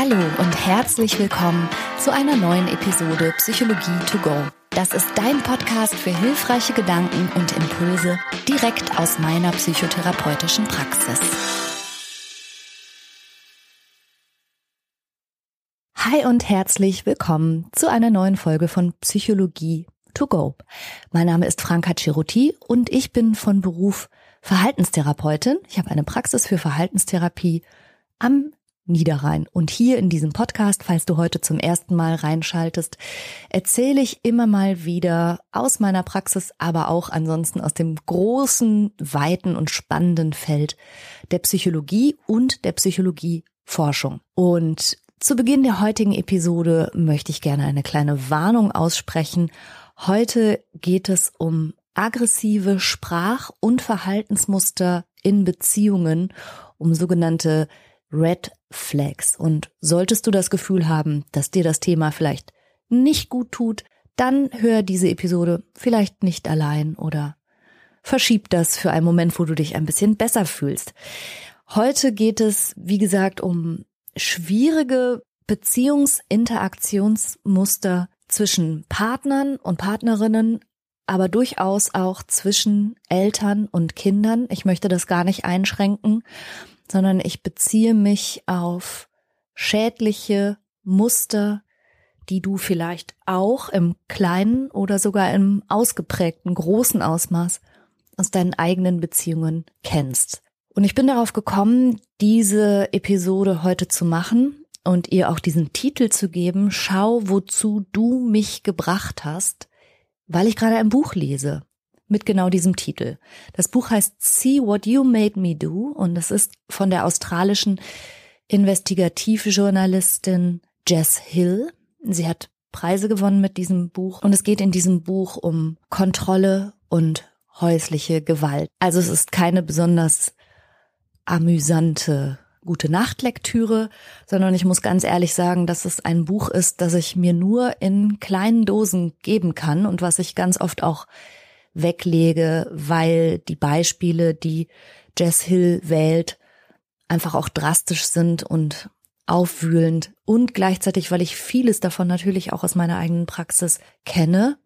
Hallo und herzlich willkommen zu einer neuen Episode Psychologie to go. Das ist dein Podcast für hilfreiche Gedanken und Impulse direkt aus meiner psychotherapeutischen Praxis. Hi und herzlich willkommen zu einer neuen Folge von Psychologie to go. Mein Name ist Franka Ceruti und ich bin von Beruf Verhaltenstherapeutin. Ich habe eine Praxis für Verhaltenstherapie am Niederrhein. Und hier in diesem Podcast, falls du heute zum ersten Mal reinschaltest, erzähle ich immer mal wieder aus meiner Praxis, aber auch ansonsten aus dem großen, weiten und spannenden Feld der Psychologie und der Psychologieforschung. Und zu Beginn der heutigen Episode möchte ich gerne eine kleine Warnung aussprechen. Heute geht es um aggressive Sprach- und Verhaltensmuster in Beziehungen, um sogenannte Red Flags. Und solltest du das Gefühl haben, dass dir das Thema vielleicht nicht gut tut, dann hör diese Episode vielleicht nicht allein oder verschieb das für einen Moment, wo du dich ein bisschen besser fühlst. Heute geht es, wie gesagt, um schwierige Beziehungsinteraktionsmuster zwischen Partnern und Partnerinnen, aber durchaus auch zwischen Eltern und Kindern. Ich möchte das gar nicht einschränken, sondern ich beziehe mich auf schädliche Muster, die du vielleicht auch im kleinen oder sogar im ausgeprägten großen Ausmaß aus deinen eigenen Beziehungen kennst. Und ich bin darauf gekommen, diese Episode heute zu machen und ihr auch diesen Titel zu geben, Schau, wozu du mich gebracht hast, weil ich gerade ein Buch lese mit genau diesem Titel. Das Buch heißt See What You Made Me Do und es ist von der australischen Investigativjournalistin Jess Hill. Sie hat Preise gewonnen mit diesem Buch und es geht in diesem Buch um Kontrolle und häusliche Gewalt. Also es ist keine besonders amüsante gute Nachtlektüre, sondern ich muss ganz ehrlich sagen, dass es ein Buch ist, das ich mir nur in kleinen Dosen geben kann und was ich ganz oft auch weglege, weil die Beispiele, die Jess Hill wählt, einfach auch drastisch sind und aufwühlend und gleichzeitig, weil ich vieles davon natürlich auch aus meiner eigenen Praxis kenne,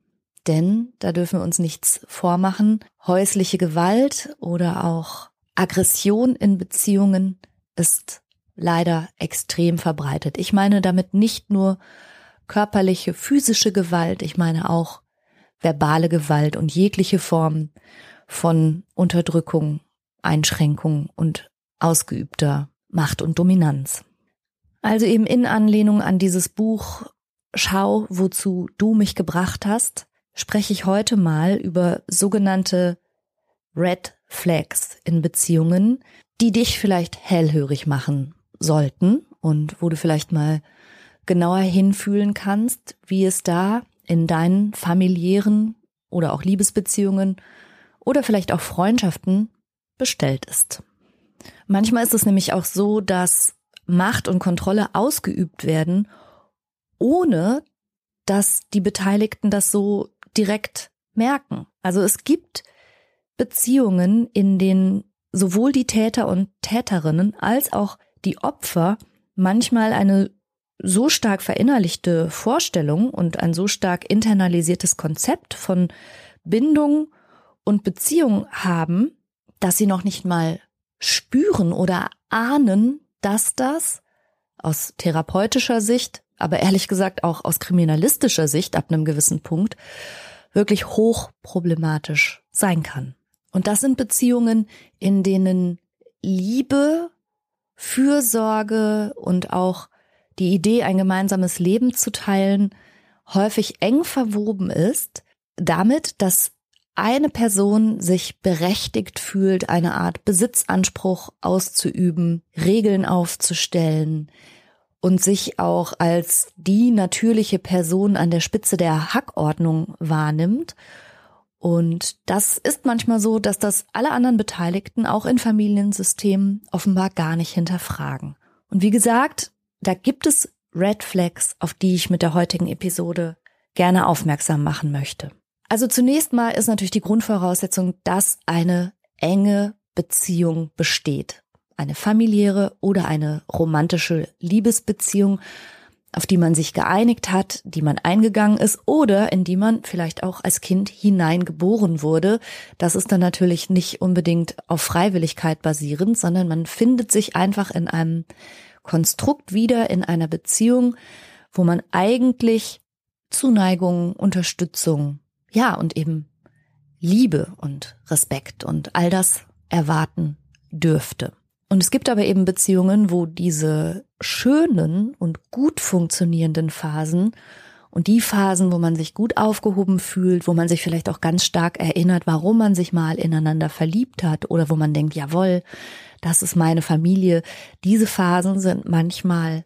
denn da dürfen wir uns nichts vormachen. Häusliche Gewalt oder auch Aggression in Beziehungen ist leider extrem verbreitet. Ich meine damit nicht nur körperliche, physische Gewalt, ich meine auch verbale Gewalt und jegliche Form von Unterdrückung, Einschränkung und ausgeübter Macht und Dominanz. Also eben in Anlehnung an dieses Buch Schau, wozu du mich gebracht hast, spreche ich heute mal über sogenannte Red Flags in Beziehungen, die dich vielleicht hellhörig machen sollten und wo du vielleicht mal genauer hinfühlen kannst, wie es da in deinen familiären oder auch Liebesbeziehungen oder vielleicht auch Freundschaften bestellt ist. Manchmal ist es nämlich auch so, dass Macht und Kontrolle ausgeübt werden, ohne dass die Beteiligten das so direkt merken. Also es gibt Beziehungen, in denen sowohl die Täter und Täterinnen als auch die Opfer manchmal eine so stark verinnerlichte Vorstellung und ein so stark internalisiertes Konzept von Bindung und Beziehung haben, dass sie noch nicht mal spüren oder ahnen, dass das aus therapeutischer Sicht, aber ehrlich gesagt auch aus kriminalistischer Sicht ab einem gewissen Punkt wirklich hochproblematisch sein kann. Und das sind Beziehungen, in denen Liebe, Fürsorge und auch die Idee, ein gemeinsames Leben zu teilen, häufig eng verwoben ist, damit, dass eine Person sich berechtigt fühlt, eine Art Besitzanspruch auszuüben, Regeln aufzustellen und sich auch als die natürliche Person an der Spitze der Hackordnung wahrnimmt und das ist manchmal so, dass das alle anderen Beteiligten auch in Familiensystemen offenbar gar nicht hinterfragen. Und wie gesagt, da gibt es Red Flags, auf die ich mit der heutigen Episode gerne aufmerksam machen möchte. Also zunächst mal ist natürlich die Grundvoraussetzung, dass eine enge Beziehung besteht. eine familiäre oder eine romantische Liebesbeziehung, auf die man sich geeinigt hat, die man eingegangen ist oder in die man vielleicht auch als Kind hineingeboren wurde. Das ist dann natürlich nicht unbedingt auf Freiwilligkeit basierend, sondern man findet sich einfach in einem Konstrukt wieder in einer Beziehung, wo man eigentlich Zuneigung, Unterstützung, ja, und eben Liebe und Respekt und all das erwarten dürfte. Und es gibt aber eben Beziehungen, wo diese schönen und gut funktionierenden Phasen und die Phasen, wo man sich gut aufgehoben fühlt, wo man sich vielleicht auch ganz stark erinnert, warum man sich mal ineinander verliebt hat oder wo man denkt, jawohl, das ist meine Familie. Diese Phasen sind manchmal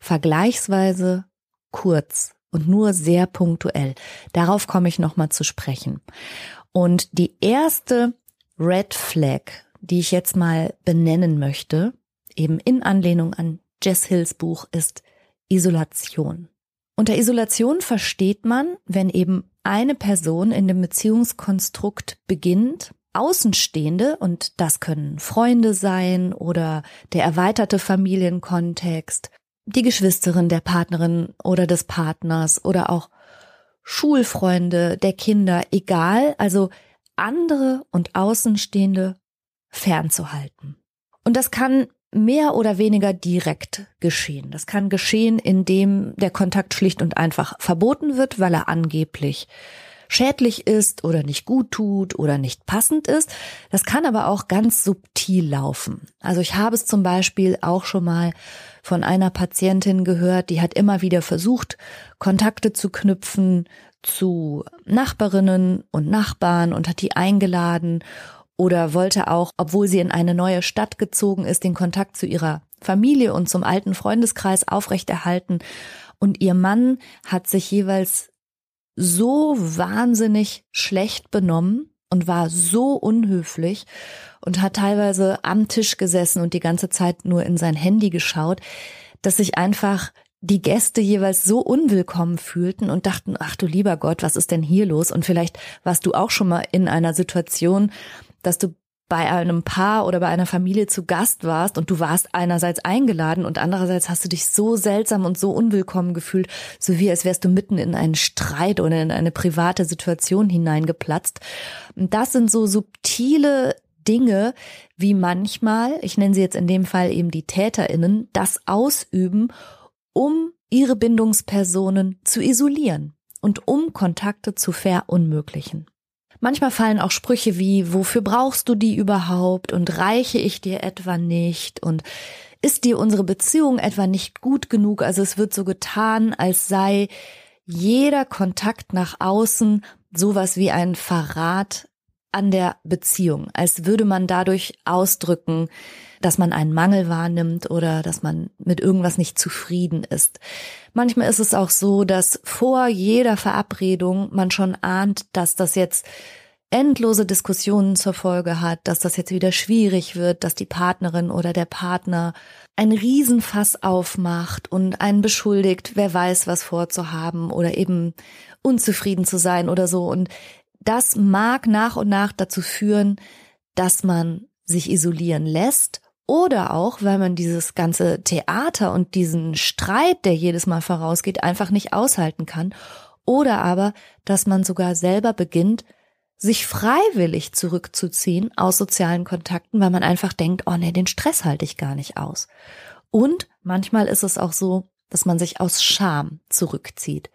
vergleichsweise kurz und nur sehr punktuell. Darauf komme ich nochmal zu sprechen. Und die erste Red Flag, die ich jetzt mal benennen möchte, eben in Anlehnung an Jess Hills Buch, ist Isolation. Unter Isolation versteht man, wenn eben eine Person in dem Beziehungskonstrukt beginnt, Außenstehende, und das können Freunde sein oder der erweiterte Familienkontext, die Geschwisterin der Partnerin oder des Partners oder auch Schulfreunde der Kinder, egal, also andere und Außenstehende fernzuhalten. Und das kann mehr oder weniger direkt geschehen. Das kann geschehen, indem der Kontakt schlicht und einfach verboten wird, weil er angeblich schädlich ist oder nicht gut tut oder nicht passend ist. Das kann aber auch ganz subtil laufen. Also ich habe es zum Beispiel auch schon mal von einer Patientin gehört, die hat immer wieder versucht, Kontakte zu knüpfen zu Nachbarinnen und Nachbarn und hat die eingeladen oder wollte auch, obwohl sie in eine neue Stadt gezogen ist, den Kontakt zu ihrer Familie und zum alten Freundeskreis aufrechterhalten. Und ihr Mann hat sich jeweils so wahnsinnig schlecht benommen und war so unhöflich und hat teilweise am Tisch gesessen und die ganze Zeit nur in sein Handy geschaut, dass sich einfach die Gäste jeweils so unwillkommen fühlten und dachten, ach du lieber Gott, was ist denn hier los? Und vielleicht warst du auch schon mal in einer Situation, dass du bei einem Paar oder bei einer Familie zu Gast warst und du warst einerseits eingeladen und andererseits hast du dich so seltsam und so unwillkommen gefühlt, so wie als wärst du mitten in einen Streit oder in eine private Situation hineingeplatzt. Und das sind so subtile Dinge, wie manchmal, ich nenne sie jetzt in dem Fall eben die Täterinnen, das ausüben, um ihre Bindungspersonen zu isolieren und um Kontakte zu verunmöglichen. Manchmal fallen auch Sprüche wie, wofür brauchst du die überhaupt und reiche ich dir etwa nicht und ist dir unsere Beziehung etwa nicht gut genug? Also es wird so getan, als sei jeder Kontakt nach außen sowas wie ein Verrat an der Beziehung, als würde man dadurch ausdrücken, dass man einen Mangel wahrnimmt oder dass man mit irgendwas nicht zufrieden ist. Manchmal ist es auch so, dass vor jeder Verabredung man schon ahnt, dass das jetzt endlose Diskussionen zur Folge hat, dass das jetzt wieder schwierig wird, dass die Partnerin oder der Partner ein Riesenfass aufmacht und einen beschuldigt, wer weiß, was vorzuhaben oder eben unzufrieden zu sein oder so. Und das mag nach und nach dazu führen, dass man sich isolieren lässt oder auch, weil man dieses ganze Theater und diesen Streit, der jedes Mal vorausgeht, einfach nicht aushalten kann. Oder aber, dass man sogar selber beginnt, sich freiwillig zurückzuziehen aus sozialen Kontakten, weil man einfach denkt, oh nee, den Stress halte ich gar nicht aus. Und manchmal ist es auch so, dass man sich aus Scham zurückzieht.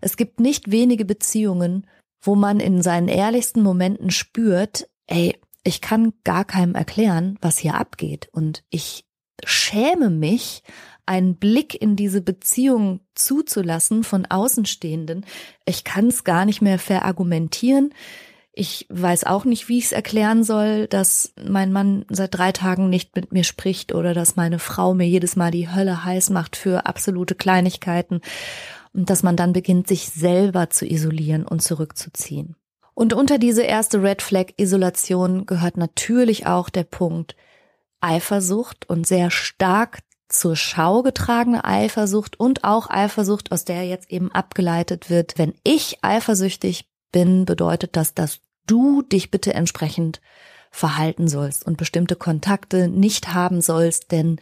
Es gibt nicht wenige Beziehungen, wo man in seinen ehrlichsten Momenten spürt, ey, ich kann gar keinem erklären, was hier abgeht. Und ich schäme mich, einen Blick in diese Beziehung zuzulassen von Außenstehenden. Ich kann es gar nicht mehr verargumentieren. Ich weiß auch nicht, wie ich es erklären soll, dass mein Mann seit drei Tagen nicht mit mir spricht oder dass meine Frau mir jedes Mal die Hölle heiß macht für absolute Kleinigkeiten und dass man dann beginnt, sich selber zu isolieren und zurückzuziehen. Und unter diese erste Red Flag Isolation gehört natürlich auch der Punkt Eifersucht und sehr stark zur Schau getragene Eifersucht und auch Eifersucht, aus der jetzt eben abgeleitet wird. Wenn ich eifersüchtig bin, bedeutet das, dass du dich bitte entsprechend verhalten sollst und bestimmte Kontakte nicht haben sollst, denn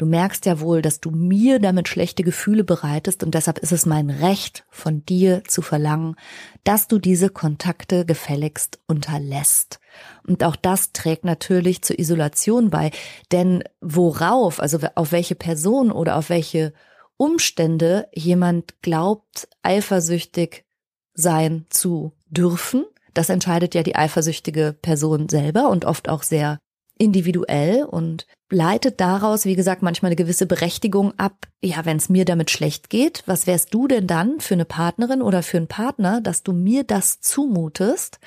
du merkst ja wohl, dass du mir damit schlechte Gefühle bereitest und deshalb ist es mein Recht von dir zu verlangen, dass du diese Kontakte gefälligst unterlässt. Und auch das trägt natürlich zur Isolation bei, denn worauf, also auf welche Person oder auf welche Umstände jemand glaubt, eifersüchtig sein zu dürfen, das entscheidet ja die eifersüchtige Person selber und oft auch sehr individuell und leitet daraus, wie gesagt, manchmal eine gewisse Berechtigung ab. Ja, wenn es mir damit schlecht geht, was wärst du denn dann für eine Partnerin oder für einen Partner, dass du mir das zumutest?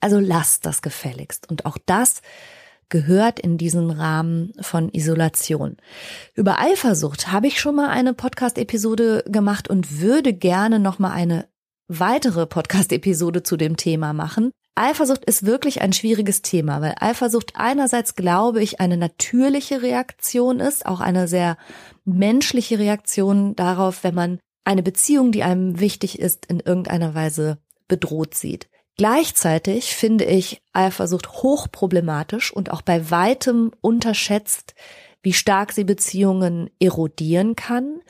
Also lass das gefälligst. Und auch das gehört in diesen Rahmen von Isolation. Über Eifersucht habe ich schon mal eine Podcast-Episode gemacht und würde gerne noch mal eine weitere Podcast-Episode zu dem Thema machen. Eifersucht ist wirklich ein schwieriges Thema, weil Eifersucht einerseits, glaube ich, eine natürliche Reaktion ist, auch eine sehr menschliche Reaktion darauf, wenn man eine Beziehung, die einem wichtig ist, in irgendeiner Weise bedroht sieht. Gleichzeitig finde ich Eifersucht hochproblematisch und auch bei weitem unterschätzt, wie stark sie Beziehungen erodieren kann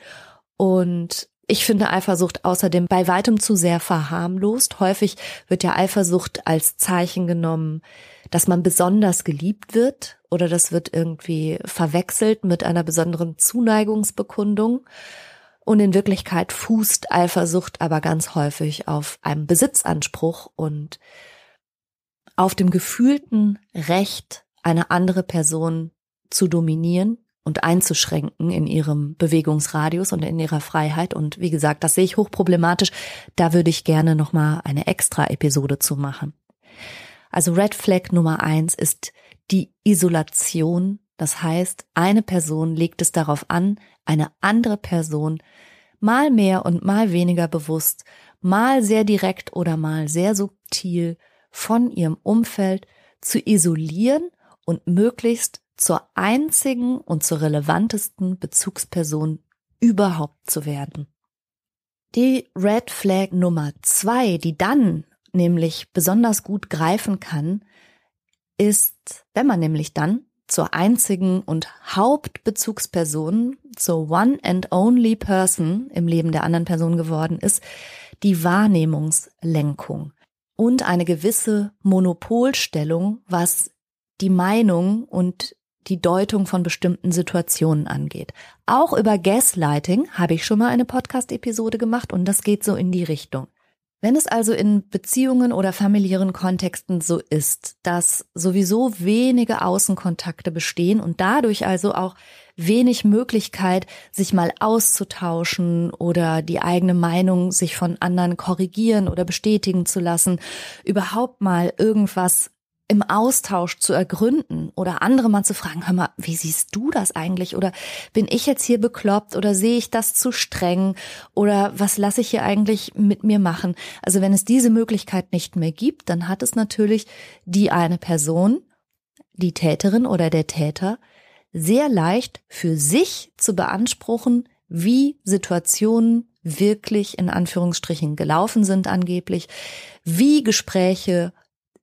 und ich finde Eifersucht außerdem bei weitem zu sehr verharmlost. Häufig wird ja Eifersucht als Zeichen genommen, dass man besonders geliebt wird oder das wird irgendwie verwechselt mit einer besonderen Zuneigungsbekundung. Und in Wirklichkeit fußt Eifersucht aber ganz häufig auf einem Besitzanspruch und auf dem gefühlten Recht, eine andere Person zu dominieren und einzuschränken in ihrem Bewegungsradius und in ihrer Freiheit. Und wie gesagt, das sehe ich hochproblematisch. Da würde ich gerne nochmal eine extra Episode zu machen. Also Red Flag Nummer eins ist die Isolation. Das heißt, eine Person legt es darauf an, eine andere Person mal mehr und mal weniger bewusst, mal sehr direkt oder mal sehr subtil von ihrem Umfeld zu isolieren und möglichst zur einzigen und zur relevantesten Bezugsperson überhaupt zu werden. Die Red Flag Nummer zwei, die dann nämlich besonders gut greifen kann, ist, wenn man nämlich dann zur einzigen und Hauptbezugsperson, zur one and only person im Leben der anderen Person geworden ist, die Wahrnehmungslenkung und eine gewisse Monopolstellung, was die Meinung und die Deutung von bestimmten Situationen angeht. Auch über Gaslighting habe ich schon mal eine Podcast-Episode gemacht und das geht so in die Richtung. Wenn es also in Beziehungen oder familiären Kontexten so ist, dass sowieso wenige Außenkontakte bestehen und dadurch also auch wenig Möglichkeit, sich mal auszutauschen oder die eigene Meinung sich von anderen korrigieren oder bestätigen zu lassen, überhaupt mal irgendwas im Austausch zu ergründen oder andere mal zu fragen, hör mal, wie siehst du das eigentlich? Oder bin ich jetzt hier bekloppt oder sehe ich das zu streng? Oder was lasse ich hier eigentlich mit mir machen? Also wenn es diese Möglichkeit nicht mehr gibt, dann hat es natürlich die eine Person, die Täterin oder der Täter, sehr leicht für sich zu beanspruchen, wie Situationen wirklich in Anführungsstrichen gelaufen sind angeblich, wie Gespräche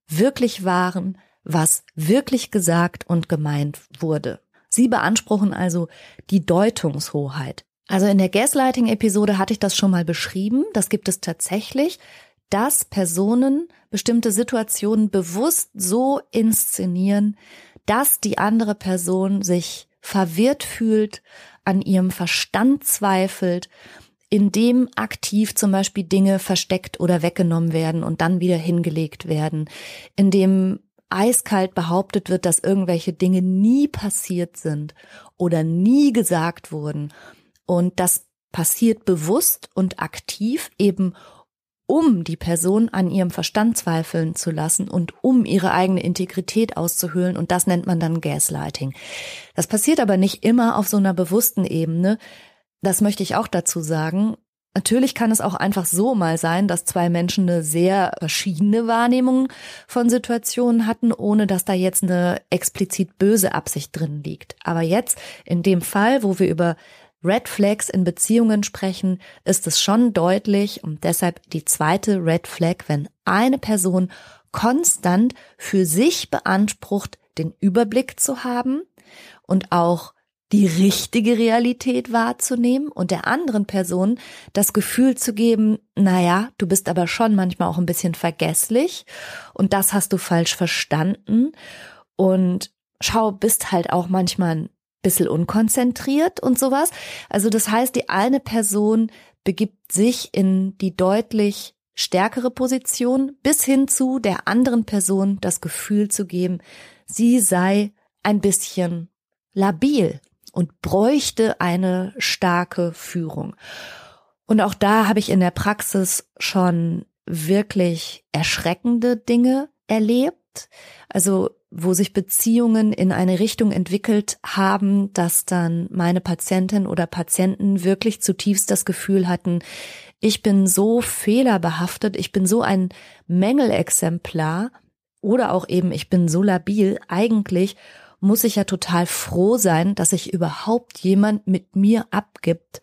wirklich waren, was wirklich gesagt und gemeint wurde. Sie beanspruchen also die Deutungshoheit. Also in der Gaslighting-Episode hatte ich das schon mal beschrieben. Das gibt es tatsächlich, dass Personen bestimmte Situationen bewusst so inszenieren, dass die andere Person sich verwirrt fühlt, an ihrem Verstand zweifelt indem aktiv zum Beispiel Dinge versteckt oder weggenommen werden und dann wieder hingelegt werden, indem eiskalt behauptet wird, dass irgendwelche Dinge nie passiert sind oder nie gesagt wurden. Und das passiert bewusst und aktiv eben um die Person an ihrem Verstand zweifeln zu lassen und um ihre eigene Integrität auszuhöhlen. Und das nennt man dann Gaslighting. Das passiert aber nicht immer auf so einer bewussten Ebene. Das möchte ich auch dazu sagen. Natürlich kann es auch einfach so mal sein, dass zwei Menschen eine sehr verschiedene Wahrnehmung von Situationen hatten, ohne dass da jetzt eine explizit böse Absicht drin liegt. Aber jetzt, in dem Fall, wo wir über Red Flags in Beziehungen sprechen, ist es schon deutlich und deshalb die zweite Red Flag, wenn eine Person konstant für sich beansprucht, den Überblick zu haben und auch die richtige Realität wahrzunehmen und der anderen Person das Gefühl zu geben, naja, du bist aber schon manchmal auch ein bisschen vergesslich und das hast du falsch verstanden und schau, bist halt auch manchmal ein bisschen unkonzentriert und sowas. Also das heißt, die eine Person begibt sich in die deutlich stärkere Position bis hin zu der anderen Person das Gefühl zu geben, sie sei ein bisschen labil und bräuchte eine starke Führung. Und auch da habe ich in der Praxis schon wirklich erschreckende Dinge erlebt. Also wo sich Beziehungen in eine Richtung entwickelt haben, dass dann meine Patientin oder Patienten wirklich zutiefst das Gefühl hatten, ich bin so fehlerbehaftet, ich bin so ein Mängelexemplar oder auch eben ich bin so labil, eigentlich muss ich ja total froh sein, dass sich überhaupt jemand mit mir abgibt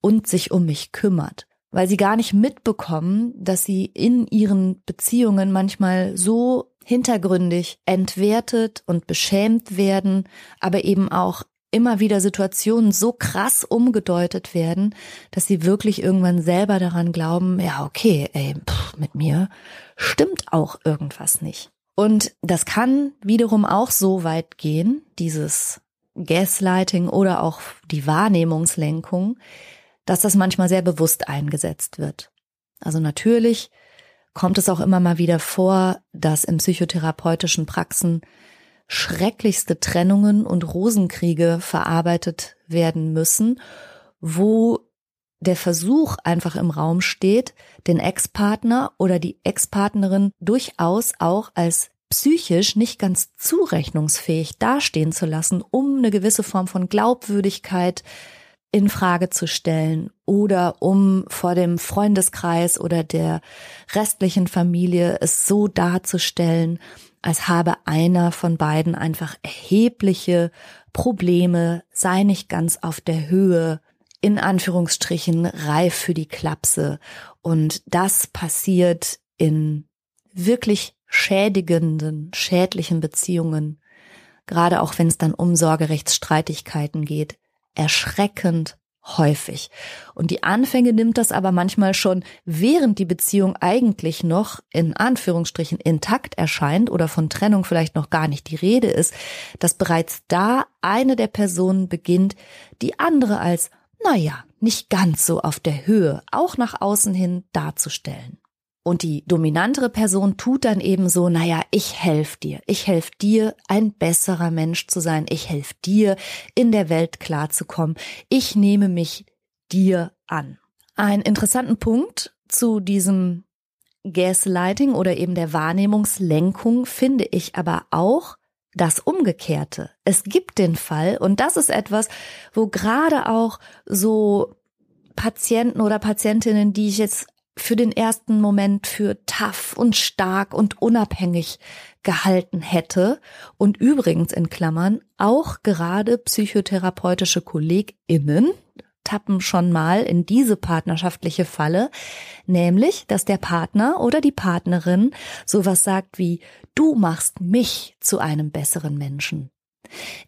und sich um mich kümmert, weil sie gar nicht mitbekommen, dass sie in ihren Beziehungen manchmal so hintergründig entwertet und beschämt werden, aber eben auch immer wieder Situationen so krass umgedeutet werden, dass sie wirklich irgendwann selber daran glauben, ja, okay, ey, pff, mit mir stimmt auch irgendwas nicht. Und das kann wiederum auch so weit gehen, dieses Gaslighting oder auch die Wahrnehmungslenkung, dass das manchmal sehr bewusst eingesetzt wird. Also natürlich kommt es auch immer mal wieder vor, dass in psychotherapeutischen Praxen schrecklichste Trennungen und Rosenkriege verarbeitet werden müssen, wo der Versuch einfach im Raum steht, den Ex-Partner oder die Ex-Partnerin durchaus auch als psychisch nicht ganz zurechnungsfähig dastehen zu lassen, um eine gewisse Form von Glaubwürdigkeit in Frage zu stellen oder um vor dem Freundeskreis oder der restlichen Familie es so darzustellen, als habe einer von beiden einfach erhebliche Probleme, sei nicht ganz auf der Höhe, in Anführungsstrichen reif für die Klapse. Und das passiert in wirklich schädigenden, schädlichen Beziehungen, gerade auch wenn es dann um Sorgerechtsstreitigkeiten geht, erschreckend häufig. Und die Anfänge nimmt das aber manchmal schon, während die Beziehung eigentlich noch in Anführungsstrichen intakt erscheint oder von Trennung vielleicht noch gar nicht die Rede ist, dass bereits da eine der Personen beginnt, die andere als, naja, nicht ganz so auf der Höhe, auch nach außen hin darzustellen. Und die dominantere Person tut dann eben so, naja, ich helfe dir. Ich helfe dir, ein besserer Mensch zu sein. Ich helfe dir, in der Welt klarzukommen. Ich nehme mich dir an. Ein interessanten Punkt zu diesem Gaslighting oder eben der Wahrnehmungslenkung finde ich aber auch das Umgekehrte. Es gibt den Fall, und das ist etwas, wo gerade auch so Patienten oder Patientinnen, die ich jetzt für den ersten Moment für tough und stark und unabhängig gehalten hätte und übrigens in Klammern auch gerade psychotherapeutische KollegInnen tappen schon mal in diese partnerschaftliche Falle, nämlich, dass der Partner oder die Partnerin sowas sagt wie, du machst mich zu einem besseren Menschen.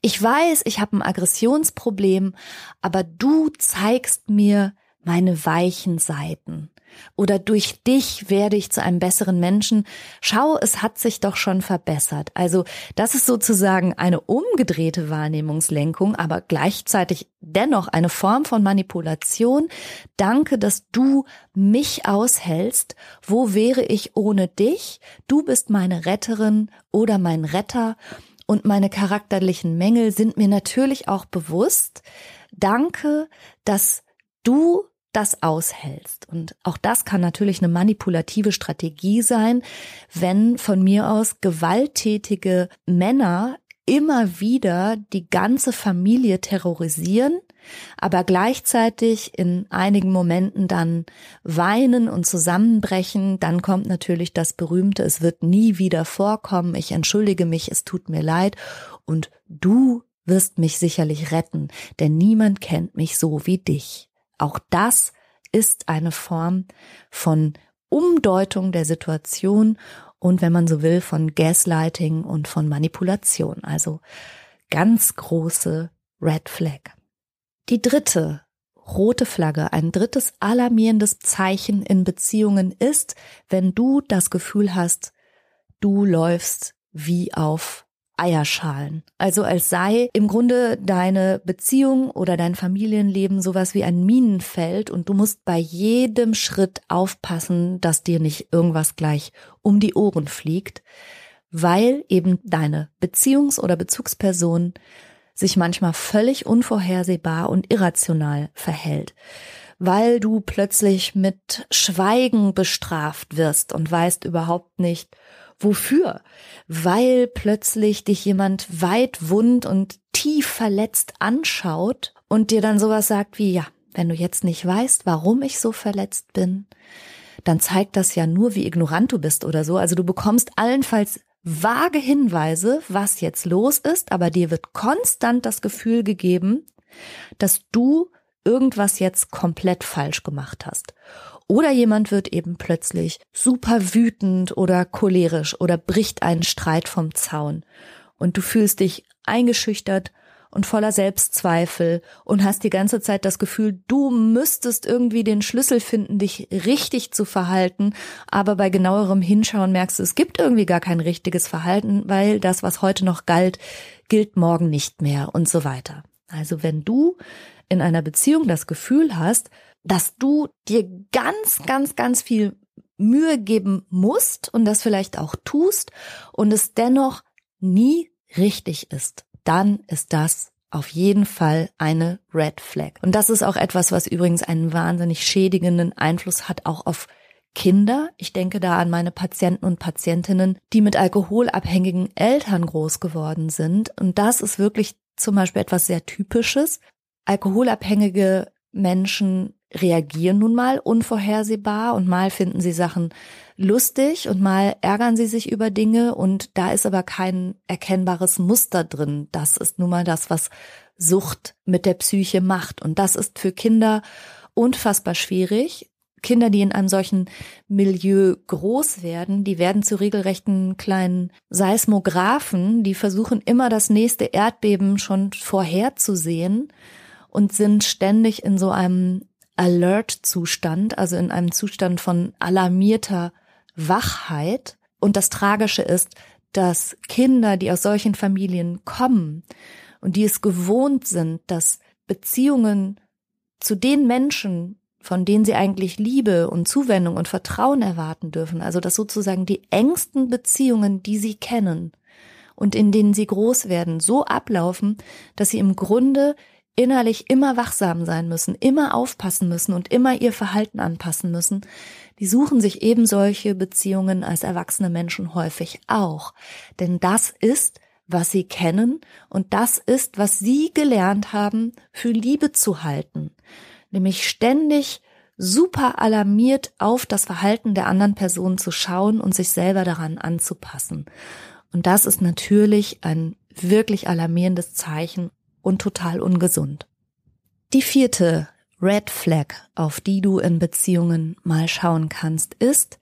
Ich weiß, ich habe ein Aggressionsproblem, aber du zeigst mir meine weichen Seiten oder durch dich werde ich zu einem besseren Menschen. Schau, es hat sich doch schon verbessert. Also das ist sozusagen eine umgedrehte Wahrnehmungslenkung, aber gleichzeitig dennoch eine Form von Manipulation. Danke, dass du mich aushältst. Wo wäre ich ohne dich? Du bist meine Retterin oder mein Retter. Und meine charakterlichen Mängel sind mir natürlich auch bewusst. Danke, dass du das aushältst. Und auch das kann natürlich eine manipulative Strategie sein, wenn von mir aus gewalttätige Männer immer wieder die ganze Familie terrorisieren, aber gleichzeitig in einigen Momenten dann weinen und zusammenbrechen, dann kommt natürlich das berühmte, es wird nie wieder vorkommen, ich entschuldige mich, es tut mir leid und du wirst mich sicherlich retten, denn niemand kennt mich so wie dich. Auch das ist eine Form von Umdeutung der Situation und wenn man so will, von Gaslighting und von Manipulation. Also ganz große Red Flag. Die dritte rote Flagge, ein drittes alarmierendes Zeichen in Beziehungen ist, wenn du das Gefühl hast, du läufst wie auf Eierschalen. Also als sei im Grunde deine Beziehung oder dein Familienleben sowas wie ein Minenfeld und du musst bei jedem Schritt aufpassen, dass dir nicht irgendwas gleich um die Ohren fliegt, weil eben deine Beziehungs- oder Bezugsperson sich manchmal völlig unvorhersehbar und irrational verhält, weil du plötzlich mit Schweigen bestraft wirst und weißt überhaupt nicht, wofür, weil plötzlich dich jemand weit wund und tief verletzt anschaut und dir dann sowas sagt wie, ja, wenn du jetzt nicht weißt, warum ich so verletzt bin, dann zeigt das ja nur, wie ignorant du bist oder so. Also du bekommst allenfalls vage Hinweise, was jetzt los ist, aber dir wird konstant das Gefühl gegeben, dass du irgendwas jetzt komplett falsch gemacht hast. Oder jemand wird eben plötzlich super wütend oder cholerisch oder bricht einen Streit vom Zaun. Und du fühlst dich eingeschüchtert und voller Selbstzweifel und hast die ganze Zeit das Gefühl, du müsstest irgendwie den Schlüssel finden, dich richtig zu verhalten, aber bei genauerem Hinschauen merkst du, es gibt irgendwie gar kein richtiges Verhalten, weil das, was heute noch galt, gilt morgen nicht mehr und so weiter. Also wenn du in einer Beziehung das Gefühl hast, dass du dir ganz, ganz, ganz viel Mühe geben musst und das vielleicht auch tust und es dennoch nie richtig ist, dann ist das auf jeden Fall eine Red Flag. Und das ist auch etwas, was übrigens einen wahnsinnig schädigenden Einfluss hat, auch auf Kinder. Ich denke da an meine Patienten und Patientinnen, die mit alkoholabhängigen Eltern groß geworden sind. Und das ist wirklich zum Beispiel etwas sehr Typisches. Alkoholabhängige Menschen reagieren nun mal unvorhersehbar und mal finden sie Sachen lustig und mal ärgern sie sich über Dinge und da ist aber kein erkennbares Muster drin. Das ist nun mal das, was Sucht mit der Psyche macht und das ist für Kinder unfassbar schwierig. Kinder, die in einem solchen Milieu groß werden, die werden zu regelrechten kleinen Seismographen, die versuchen immer das nächste Erdbeben schon vorherzusehen und sind ständig in so einem Alert-Zustand, also in einem Zustand von alarmierter Wachheit. Und das Tragische ist, dass Kinder, die aus solchen Familien kommen und die es gewohnt sind, dass Beziehungen zu den Menschen, von denen sie eigentlich Liebe und Zuwendung und Vertrauen erwarten dürfen, also dass sozusagen die engsten Beziehungen, die sie kennen und in denen sie groß werden, so ablaufen, dass sie im Grunde innerlich immer wachsam sein müssen, immer aufpassen müssen und immer ihr Verhalten anpassen müssen, die suchen sich eben solche Beziehungen als erwachsene Menschen häufig auch. Denn das ist, was sie kennen und das ist, was sie gelernt haben, für Liebe zu halten. Nämlich ständig super alarmiert auf das Verhalten der anderen Person zu schauen und sich selber daran anzupassen. Und das ist natürlich ein wirklich alarmierendes Zeichen und total ungesund. Die vierte Red Flag, auf die du in Beziehungen mal schauen kannst, ist,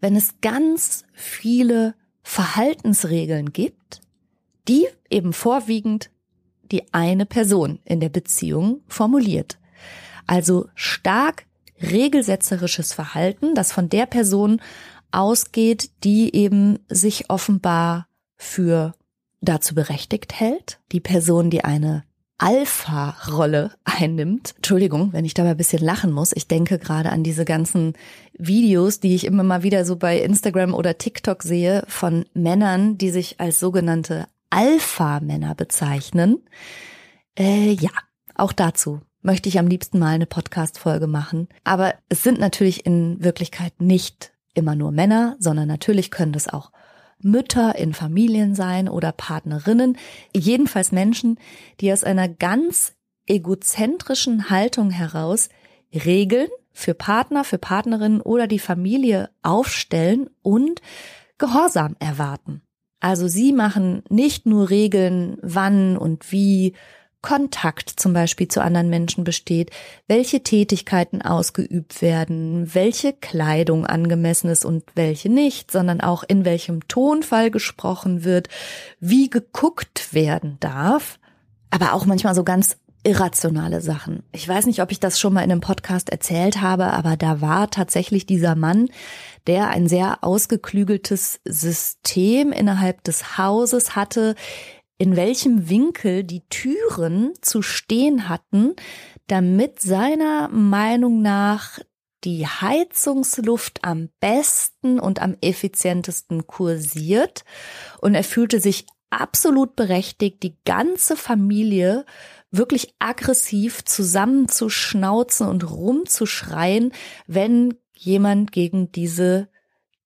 wenn es ganz viele Verhaltensregeln gibt, die eben vorwiegend die eine Person in der Beziehung formuliert. Also stark regelsetzerisches Verhalten, das von der Person ausgeht, die eben sich offenbar für dazu berechtigt hält, die Person, die eine Alpha-Rolle einnimmt. Entschuldigung, wenn ich dabei ein bisschen lachen muss. Ich denke gerade an diese ganzen Videos, die ich immer mal wieder so bei Instagram oder TikTok sehe von Männern, die sich als sogenannte Alpha-Männer bezeichnen. Äh, ja, auch dazu möchte ich am liebsten mal eine Podcast-Folge machen. Aber es sind natürlich in Wirklichkeit nicht immer nur Männer, sondern natürlich können das auch Mütter in Familien sein oder Partnerinnen, jedenfalls Menschen, die aus einer ganz egozentrischen Haltung heraus Regeln für Partner, für Partnerinnen oder die Familie aufstellen und Gehorsam erwarten. Also sie machen nicht nur Regeln, wann und wie Kontakt zum Beispiel zu anderen Menschen besteht, welche Tätigkeiten ausgeübt werden, welche Kleidung angemessen ist und welche nicht, sondern auch in welchem Tonfall gesprochen wird, wie geguckt werden darf, aber auch manchmal so ganz irrationale Sachen. Ich weiß nicht, ob ich das schon mal in einem Podcast erzählt habe, aber da war tatsächlich dieser Mann, der ein sehr ausgeklügeltes System innerhalb des Hauses hatte, in welchem Winkel die Türen zu stehen hatten, damit seiner Meinung nach die Heizungsluft am besten und am effizientesten kursiert und er fühlte sich absolut berechtigt, die ganze Familie wirklich aggressiv zusammenzuschnauzen und rumzuschreien, wenn jemand gegen diese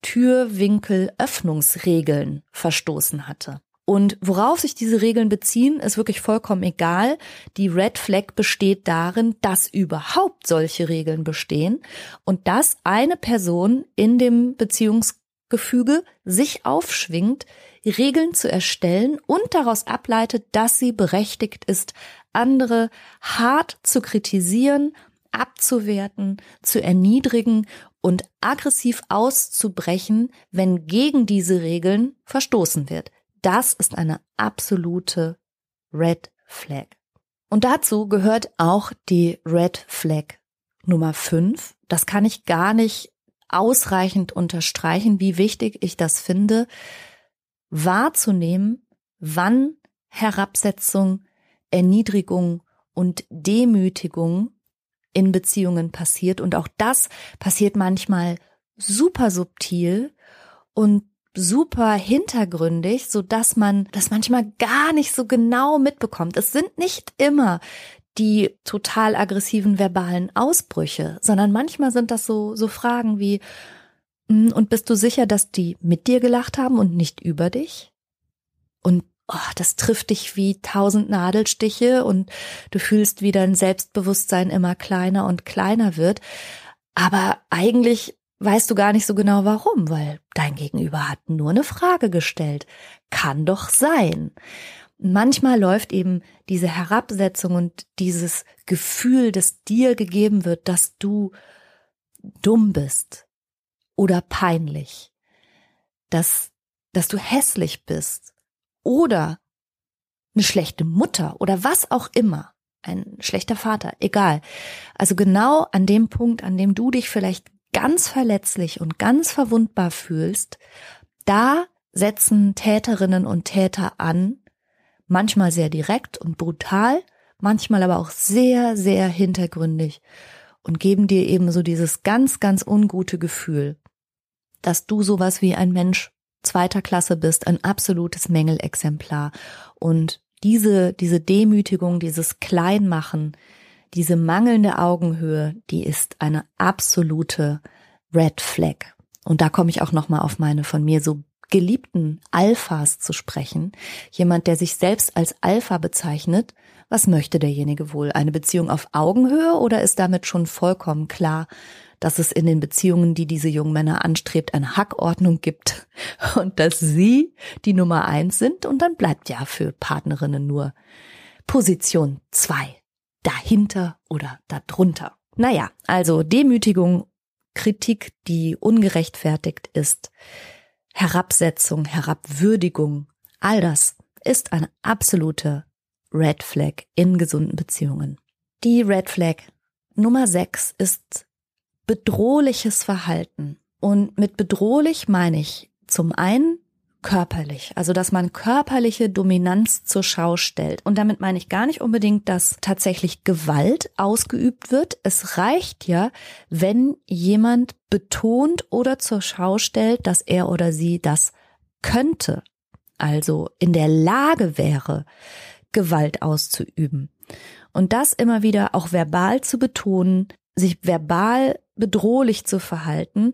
Türwinkelöffnungsregeln verstoßen hatte. Und worauf sich diese Regeln beziehen, ist wirklich vollkommen egal. Die Red Flag besteht darin, dass überhaupt solche Regeln bestehen und dass eine Person in dem Beziehungsgefüge sich aufschwingt, Regeln zu erstellen und daraus ableitet, dass sie berechtigt ist, andere hart zu kritisieren, abzuwerten, zu erniedrigen und aggressiv auszubrechen, wenn gegen diese Regeln verstoßen wird. Das ist eine absolute Red Flag. Und dazu gehört auch die Red Flag Nummer 5. Das kann ich gar nicht ausreichend unterstreichen, wie wichtig ich das finde, wahrzunehmen, wann Herabsetzung, Erniedrigung und Demütigung in Beziehungen passiert. Und auch das passiert manchmal super subtil und super hintergründig, so dass man das manchmal gar nicht so genau mitbekommt. Es sind nicht immer die total aggressiven verbalen Ausbrüche, sondern manchmal sind das so, so Fragen wie, hm, und bist du sicher, dass die mit dir gelacht haben und nicht über dich? Und oh, das trifft dich wie tausend Nadelstiche und du fühlst, wie dein Selbstbewusstsein immer kleiner und kleiner wird. Aber eigentlich weißt du gar nicht so genau warum, weil dein Gegenüber hat nur eine Frage gestellt. Kann doch sein. Manchmal läuft eben diese Herabsetzung und dieses Gefühl, das dir gegeben wird, dass du dumm bist oder peinlich, dass, dass du hässlich bist oder eine schlechte Mutter oder was auch immer, ein schlechter Vater, egal. Also genau an dem Punkt, an dem du dich vielleicht ganz verletzlich und ganz verwundbar fühlst, da setzen Täterinnen und Täter an, manchmal sehr direkt und brutal, manchmal aber auch sehr, sehr hintergründig und geben dir eben so dieses ganz, ganz ungute Gefühl, dass du sowas wie ein Mensch zweiter Klasse bist, ein absolutes Mängelexemplar. Und diese, diese Demütigung, dieses Kleinmachen, diese mangelnde Augenhöhe, die ist eine absolute Red Flag. Und da komme ich auch nochmal auf meine von mir so geliebten Alphas zu sprechen. Jemand, der sich selbst als Alpha bezeichnet. Was möchte derjenige wohl? Eine Beziehung auf Augenhöhe oder ist damit schon vollkommen klar, dass es in den Beziehungen, die diese jungen Männer anstrebt, eine Hackordnung gibt und dass sie die Nummer eins sind und dann bleibt ja für Partnerinnen nur Position zwei dahinter oder darunter. Naja, also Demütigung, Kritik, die ungerechtfertigt ist, Herabsetzung, Herabwürdigung, all das ist eine absolute Red Flag in gesunden Beziehungen. Die Red Flag Nummer 6 ist bedrohliches Verhalten. Und mit bedrohlich meine ich zum einen körperlich, also dass man körperliche Dominanz zur Schau stellt. Und damit meine ich gar nicht unbedingt, dass tatsächlich Gewalt ausgeübt wird. Es reicht ja, wenn jemand betont oder zur Schau stellt, dass er oder sie das könnte, also in der Lage wäre, Gewalt auszuüben. Und das immer wieder auch verbal zu betonen, sich verbal bedrohlich zu verhalten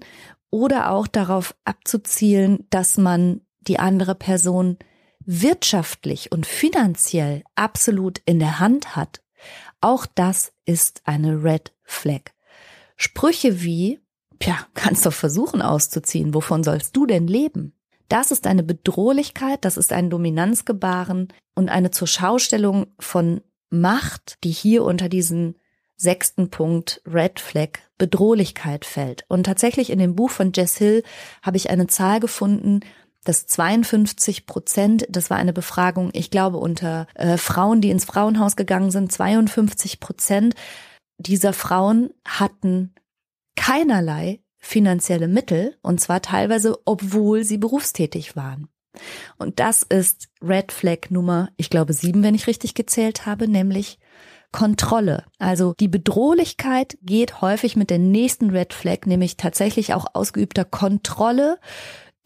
oder auch darauf abzuzielen, dass man die andere Person wirtschaftlich und finanziell absolut in der Hand hat, auch das ist eine Red Flag. Sprüche wie, ja, kannst doch versuchen auszuziehen, wovon sollst du denn leben? Das ist eine Bedrohlichkeit, das ist ein Dominanzgebaren und eine Zurschaustellung von Macht, die hier unter diesen sechsten Punkt Red Flag Bedrohlichkeit fällt. Und tatsächlich in dem Buch von Jess Hill habe ich eine Zahl gefunden, dass 52 Prozent, das war eine Befragung, ich glaube unter äh, Frauen, die ins Frauenhaus gegangen sind, 52 Prozent dieser Frauen hatten keinerlei finanzielle Mittel, und zwar teilweise, obwohl sie berufstätig waren. Und das ist Red Flag Nummer, ich glaube, sieben, wenn ich richtig gezählt habe, nämlich Kontrolle. Also die Bedrohlichkeit geht häufig mit der nächsten Red Flag, nämlich tatsächlich auch ausgeübter Kontrolle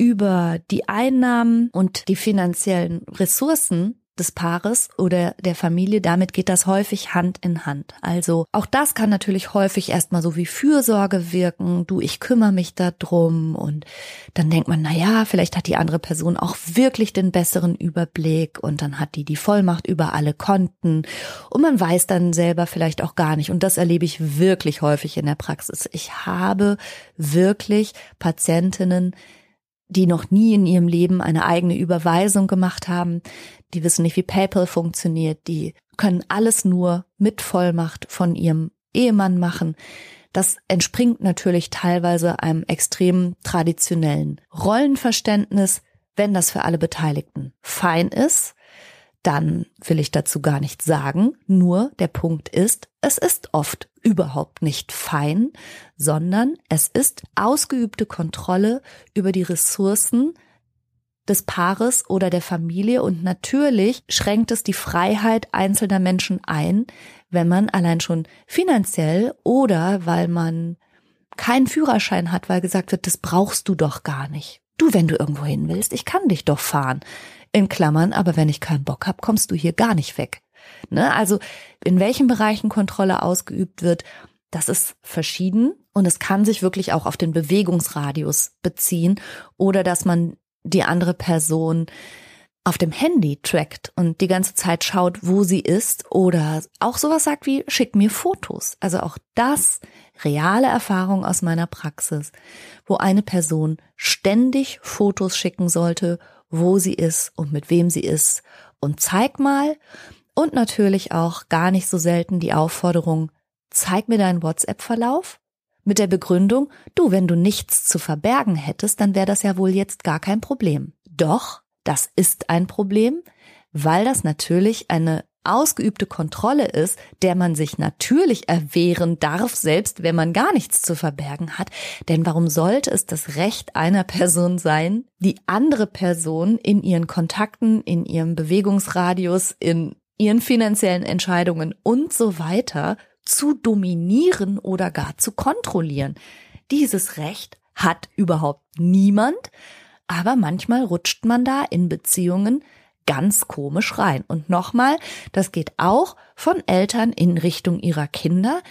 über die Einnahmen und die finanziellen Ressourcen des Paares oder der Familie, damit geht das häufig Hand in Hand. Also auch das kann natürlich häufig erstmal so wie Fürsorge wirken, du, ich kümmere mich da drum. Und dann denkt man, na ja, vielleicht hat die andere Person auch wirklich den besseren Überblick. Und dann hat die die Vollmacht über alle Konten. Und man weiß dann selber vielleicht auch gar nicht. Und das erlebe ich wirklich häufig in der Praxis. Ich habe wirklich Patientinnen, die noch nie in ihrem Leben eine eigene Überweisung gemacht haben, die wissen nicht, wie PayPal funktioniert, die können alles nur mit Vollmacht von ihrem Ehemann machen. Das entspringt natürlich teilweise einem extrem traditionellen Rollenverständnis, wenn das für alle Beteiligten fein ist, dann will ich dazu gar nichts sagen. Nur der Punkt ist, es ist oft überhaupt nicht fein, sondern es ist ausgeübte Kontrolle über die Ressourcen des Paares oder der Familie und natürlich schränkt es die Freiheit einzelner Menschen ein, wenn man allein schon finanziell oder weil man keinen Führerschein hat, weil gesagt wird, das brauchst du doch gar nicht. Du, wenn du irgendwo hin willst, ich kann dich doch fahren. In Klammern, aber wenn ich keinen Bock hab, kommst du hier gar nicht weg. Ne? Also in welchen Bereichen Kontrolle ausgeübt wird, das ist verschieden und es kann sich wirklich auch auf den Bewegungsradius beziehen oder dass man die andere Person auf dem Handy trackt und die ganze Zeit schaut, wo sie ist oder auch sowas sagt wie schick mir Fotos. Also auch das reale Erfahrung aus meiner Praxis, wo eine Person ständig Fotos schicken sollte, wo sie ist und mit wem sie ist und zeig mal und natürlich auch gar nicht so selten die Aufforderung, zeig mir deinen WhatsApp-Verlauf mit der Begründung, du, wenn du nichts zu verbergen hättest, dann wäre das ja wohl jetzt gar kein Problem. Doch, das ist ein Problem, weil das natürlich eine ausgeübte Kontrolle ist, der man sich natürlich erwehren darf, selbst wenn man gar nichts zu verbergen hat. Denn warum sollte es das Recht einer Person sein, die andere Person in ihren Kontakten, in ihrem Bewegungsradius, in ihren finanziellen Entscheidungen und so weiter zu dominieren oder gar zu kontrollieren. Dieses Recht hat überhaupt niemand, aber manchmal rutscht man da in Beziehungen ganz komisch rein. Und nochmal, das geht auch von Eltern in Richtung ihrer Kinder,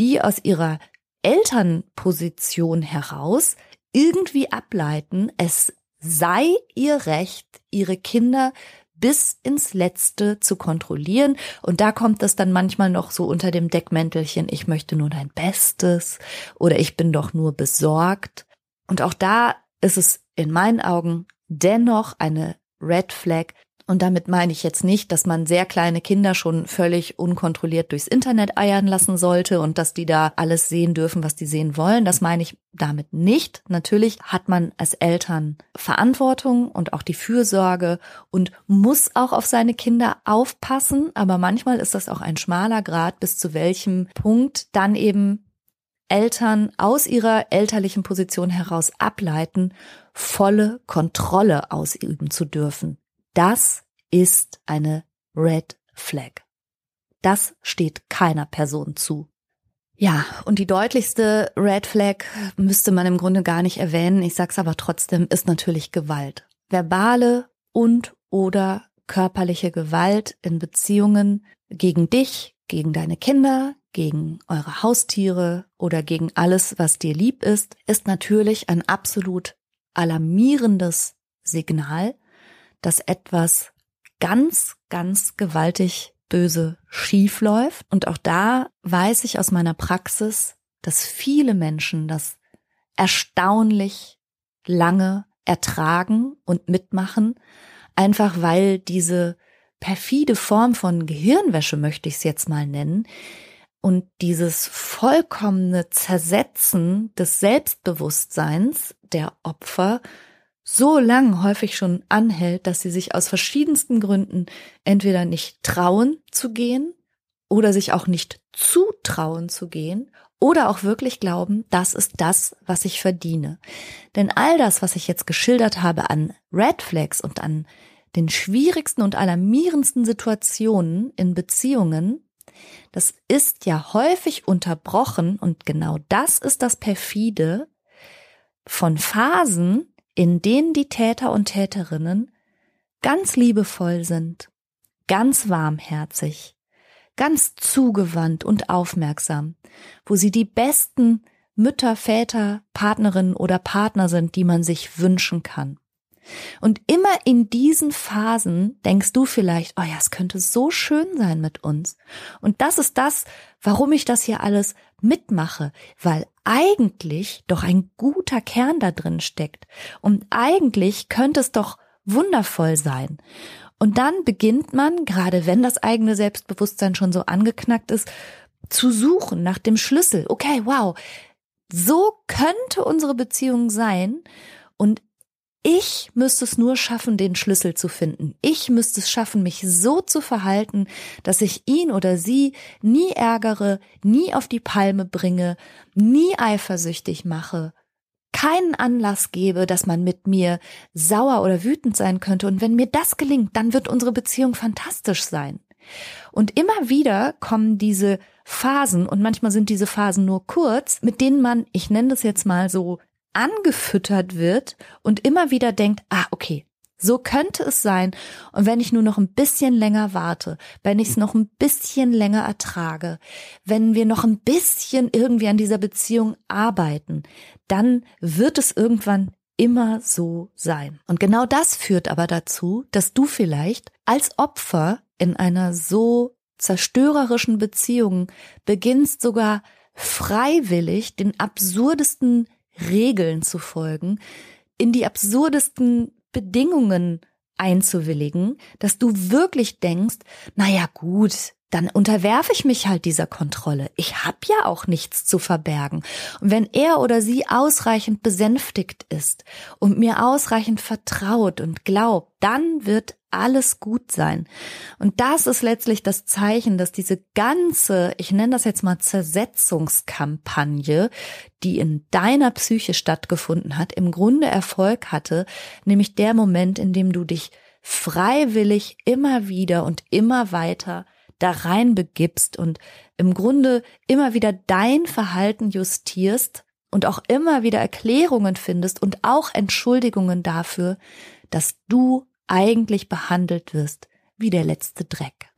die aus ihrer Elternposition heraus irgendwie ableiten, es sei ihr Recht, ihre Kinder bis ins Letzte zu kontrollieren. Und da kommt es dann manchmal noch so unter dem Deckmäntelchen, ich möchte nur dein Bestes oder ich bin doch nur besorgt. Und auch da ist es in meinen Augen dennoch eine Red Flag, und damit meine ich jetzt nicht, dass man sehr kleine Kinder schon völlig unkontrolliert durchs Internet eiern lassen sollte und dass die da alles sehen dürfen, was die sehen wollen. Das meine ich damit nicht. Natürlich hat man als Eltern Verantwortung und auch die Fürsorge und muss auch auf seine Kinder aufpassen. Aber manchmal ist das auch ein schmaler Grad, bis zu welchem Punkt dann eben Eltern aus ihrer elterlichen Position heraus ableiten, volle Kontrolle ausüben zu dürfen. Das ist eine Red Flag. Das steht keiner Person zu. Ja, und die deutlichste Red Flag müsste man im Grunde gar nicht erwähnen, ich sag's aber trotzdem, ist natürlich Gewalt. Verbale und oder körperliche Gewalt in Beziehungen gegen dich, gegen deine Kinder, gegen eure Haustiere oder gegen alles, was dir lieb ist, ist natürlich ein absolut alarmierendes Signal, dass etwas ganz, ganz gewaltig böse schief läuft. Und auch da weiß ich aus meiner Praxis, dass viele Menschen das erstaunlich lange ertragen und mitmachen, einfach weil diese perfide Form von Gehirnwäsche, möchte ich es jetzt mal nennen, und dieses vollkommene Zersetzen des Selbstbewusstseins der Opfer so lang häufig schon anhält, dass sie sich aus verschiedensten Gründen entweder nicht trauen zu gehen oder sich auch nicht zutrauen zu gehen oder auch wirklich glauben, das ist das, was ich verdiene. Denn all das, was ich jetzt geschildert habe an Red Flags und an den schwierigsten und alarmierendsten Situationen in Beziehungen, das ist ja häufig unterbrochen und genau das ist das perfide von Phasen, in denen die Täter und Täterinnen ganz liebevoll sind, ganz warmherzig, ganz zugewandt und aufmerksam, wo sie die besten Mütter, Väter, Partnerinnen oder Partner sind, die man sich wünschen kann. Und immer in diesen Phasen denkst du vielleicht, oh ja, es könnte so schön sein mit uns. Und das ist das, warum ich das hier alles mitmache, weil eigentlich doch ein guter Kern da drin steckt. Und eigentlich könnte es doch wundervoll sein. Und dann beginnt man, gerade wenn das eigene Selbstbewusstsein schon so angeknackt ist, zu suchen nach dem Schlüssel. Okay, wow, so könnte unsere Beziehung sein. Und ich müsste es nur schaffen, den Schlüssel zu finden. Ich müsste es schaffen, mich so zu verhalten, dass ich ihn oder sie nie ärgere, nie auf die Palme bringe, nie eifersüchtig mache, keinen Anlass gebe, dass man mit mir sauer oder wütend sein könnte. Und wenn mir das gelingt, dann wird unsere Beziehung fantastisch sein. Und immer wieder kommen diese Phasen, und manchmal sind diese Phasen nur kurz, mit denen man, ich nenne das jetzt mal so, angefüttert wird und immer wieder denkt, ah, okay, so könnte es sein. Und wenn ich nur noch ein bisschen länger warte, wenn ich es noch ein bisschen länger ertrage, wenn wir noch ein bisschen irgendwie an dieser Beziehung arbeiten, dann wird es irgendwann immer so sein. Und genau das führt aber dazu, dass du vielleicht als Opfer in einer so zerstörerischen Beziehung beginnst sogar freiwillig den absurdesten Regeln zu folgen, in die absurdesten Bedingungen einzuwilligen, dass du wirklich denkst, na ja, gut, dann unterwerfe ich mich halt dieser Kontrolle. Ich habe ja auch nichts zu verbergen. Und wenn er oder sie ausreichend besänftigt ist und mir ausreichend vertraut und glaubt, dann wird alles gut sein. Und das ist letztlich das Zeichen, dass diese ganze, ich nenne das jetzt mal Zersetzungskampagne, die in deiner Psyche stattgefunden hat, im Grunde Erfolg hatte, nämlich der Moment, in dem du dich freiwillig immer wieder und immer weiter da rein begibst und im Grunde immer wieder dein Verhalten justierst und auch immer wieder Erklärungen findest und auch Entschuldigungen dafür, dass du eigentlich behandelt wirst wie der letzte Dreck.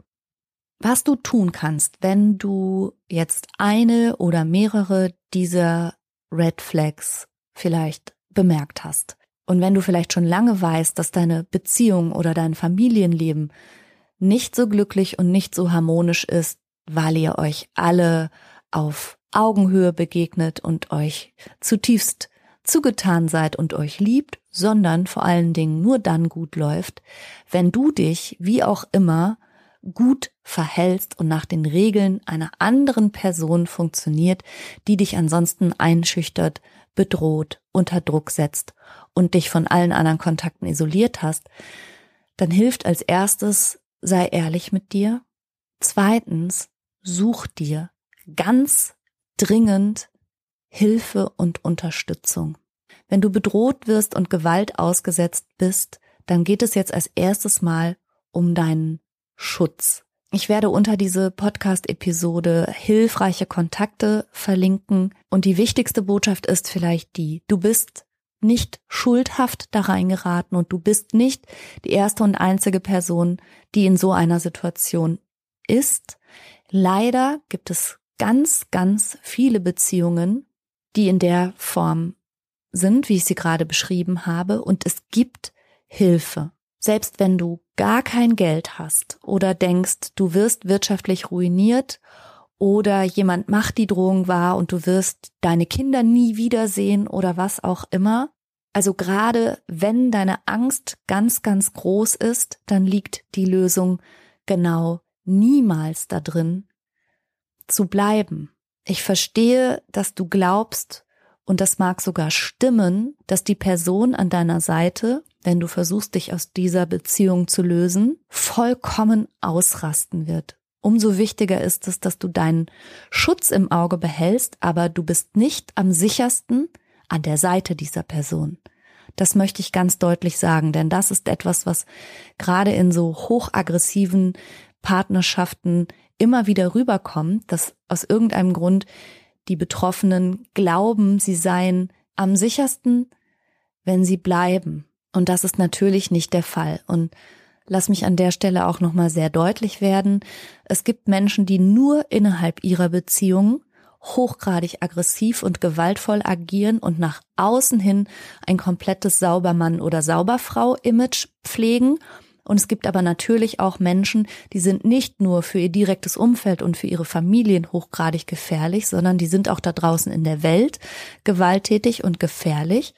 Was du tun kannst, wenn du jetzt eine oder mehrere dieser Red Flags vielleicht bemerkt hast und wenn du vielleicht schon lange weißt, dass deine Beziehung oder dein Familienleben nicht so glücklich und nicht so harmonisch ist, weil ihr euch alle auf Augenhöhe begegnet und euch zutiefst zugetan seid und euch liebt, sondern vor allen Dingen nur dann gut läuft, wenn du dich, wie auch immer, gut verhältst und nach den Regeln einer anderen Person funktioniert, die dich ansonsten einschüchtert, bedroht, unter Druck setzt und dich von allen anderen Kontakten isoliert hast, dann hilft als erstes, sei ehrlich mit dir. Zweitens, such dir ganz dringend Hilfe und Unterstützung. Wenn du bedroht wirst und Gewalt ausgesetzt bist, dann geht es jetzt als erstes Mal um deinen Schutz. Ich werde unter diese Podcast-Episode hilfreiche Kontakte verlinken und die wichtigste Botschaft ist vielleicht die, du bist nicht schuldhaft da reingeraten und du bist nicht die erste und einzige Person, die in so einer Situation ist. Leider gibt es ganz, ganz viele Beziehungen, die in der Form sind, wie ich sie gerade beschrieben habe, und es gibt Hilfe. Selbst wenn du gar kein Geld hast oder denkst, du wirst wirtschaftlich ruiniert oder jemand macht die Drohung wahr und du wirst deine Kinder nie wiedersehen oder was auch immer, Also gerade wenn deine Angst ganz, ganz groß ist, dann liegt die Lösung genau niemals da drin, zu bleiben. Ich verstehe, dass du glaubst, und das mag sogar stimmen, dass die Person an deiner Seite, wenn du versuchst, dich aus dieser Beziehung zu lösen, vollkommen ausrasten wird. Umso wichtiger ist es, dass du deinen Schutz im Auge behältst, aber du bist nicht am sichersten, an der Seite dieser Person. Das möchte ich ganz deutlich sagen, denn das ist etwas, was gerade in so hochaggressiven Partnerschaften immer wieder rüberkommt, dass aus irgendeinem Grund die Betroffenen glauben, sie seien am sichersten, wenn sie bleiben. Und das ist natürlich nicht der Fall. Und lass mich an der Stelle auch nochmal sehr deutlich werden. Es gibt Menschen, die nur innerhalb ihrer Beziehung hochgradig aggressiv und gewaltvoll agieren und nach außen hin ein komplettes Saubermann oder Sauberfrau-Image pflegen. Und es gibt aber natürlich auch Menschen, die sind nicht nur für ihr direktes Umfeld und für ihre Familien hochgradig gefährlich, sondern die sind auch da draußen in der Welt gewalttätig und gefährlich.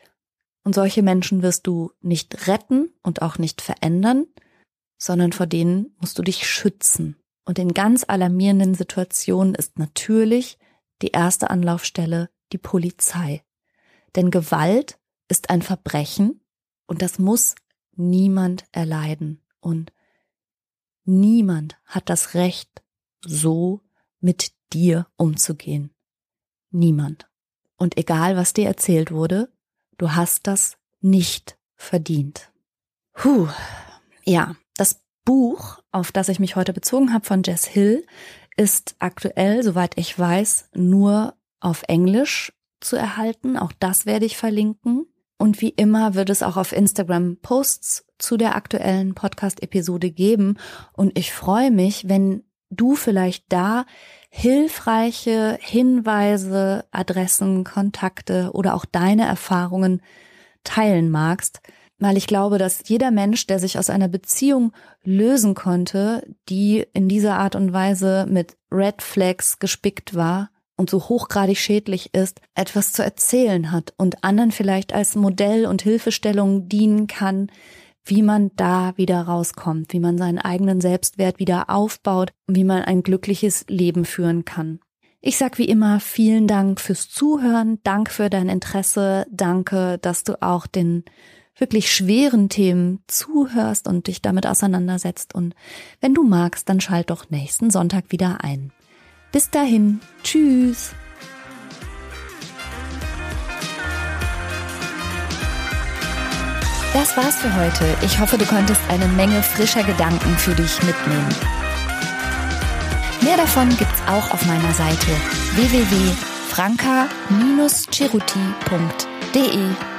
Und solche Menschen wirst du nicht retten und auch nicht verändern, sondern vor denen musst du dich schützen. Und in ganz alarmierenden Situationen ist natürlich die erste Anlaufstelle die Polizei. Denn Gewalt ist ein Verbrechen und das muss niemand erleiden. Und niemand hat das Recht, so mit dir umzugehen. Niemand. Und egal, was dir erzählt wurde, du hast das nicht verdient. Puh. Ja, Buch, auf das ich mich heute bezogen habe von Jess Hill, ist aktuell, soweit ich weiß, nur auf Englisch zu erhalten. Auch das werde ich verlinken. Und wie immer wird es auch auf Instagram Posts zu der aktuellen Podcast-Episode geben. Und ich freue mich, wenn du vielleicht da hilfreiche Hinweise, Adressen, Kontakte oder auch deine Erfahrungen teilen magst weil ich glaube, dass jeder Mensch, der sich aus einer Beziehung lösen konnte, die in dieser Art und Weise mit Red Flags gespickt war und so hochgradig schädlich ist, etwas zu erzählen hat und anderen vielleicht als Modell und Hilfestellung dienen kann, wie man da wieder rauskommt, wie man seinen eigenen Selbstwert wieder aufbaut wie man ein glückliches Leben führen kann. Ich sag wie immer vielen Dank fürs Zuhören, Dank für dein Interesse, danke, dass du auch den wirklich schweren Themen zuhörst und dich damit auseinandersetzt. Und wenn du magst, dann schalt doch nächsten Sonntag wieder ein. Bis dahin, tschüss. Das war's für heute. Ich hoffe, du konntest eine Menge frischer Gedanken für dich mitnehmen. Mehr davon gibt's auch auf meiner Seite www.franca-ceruti.de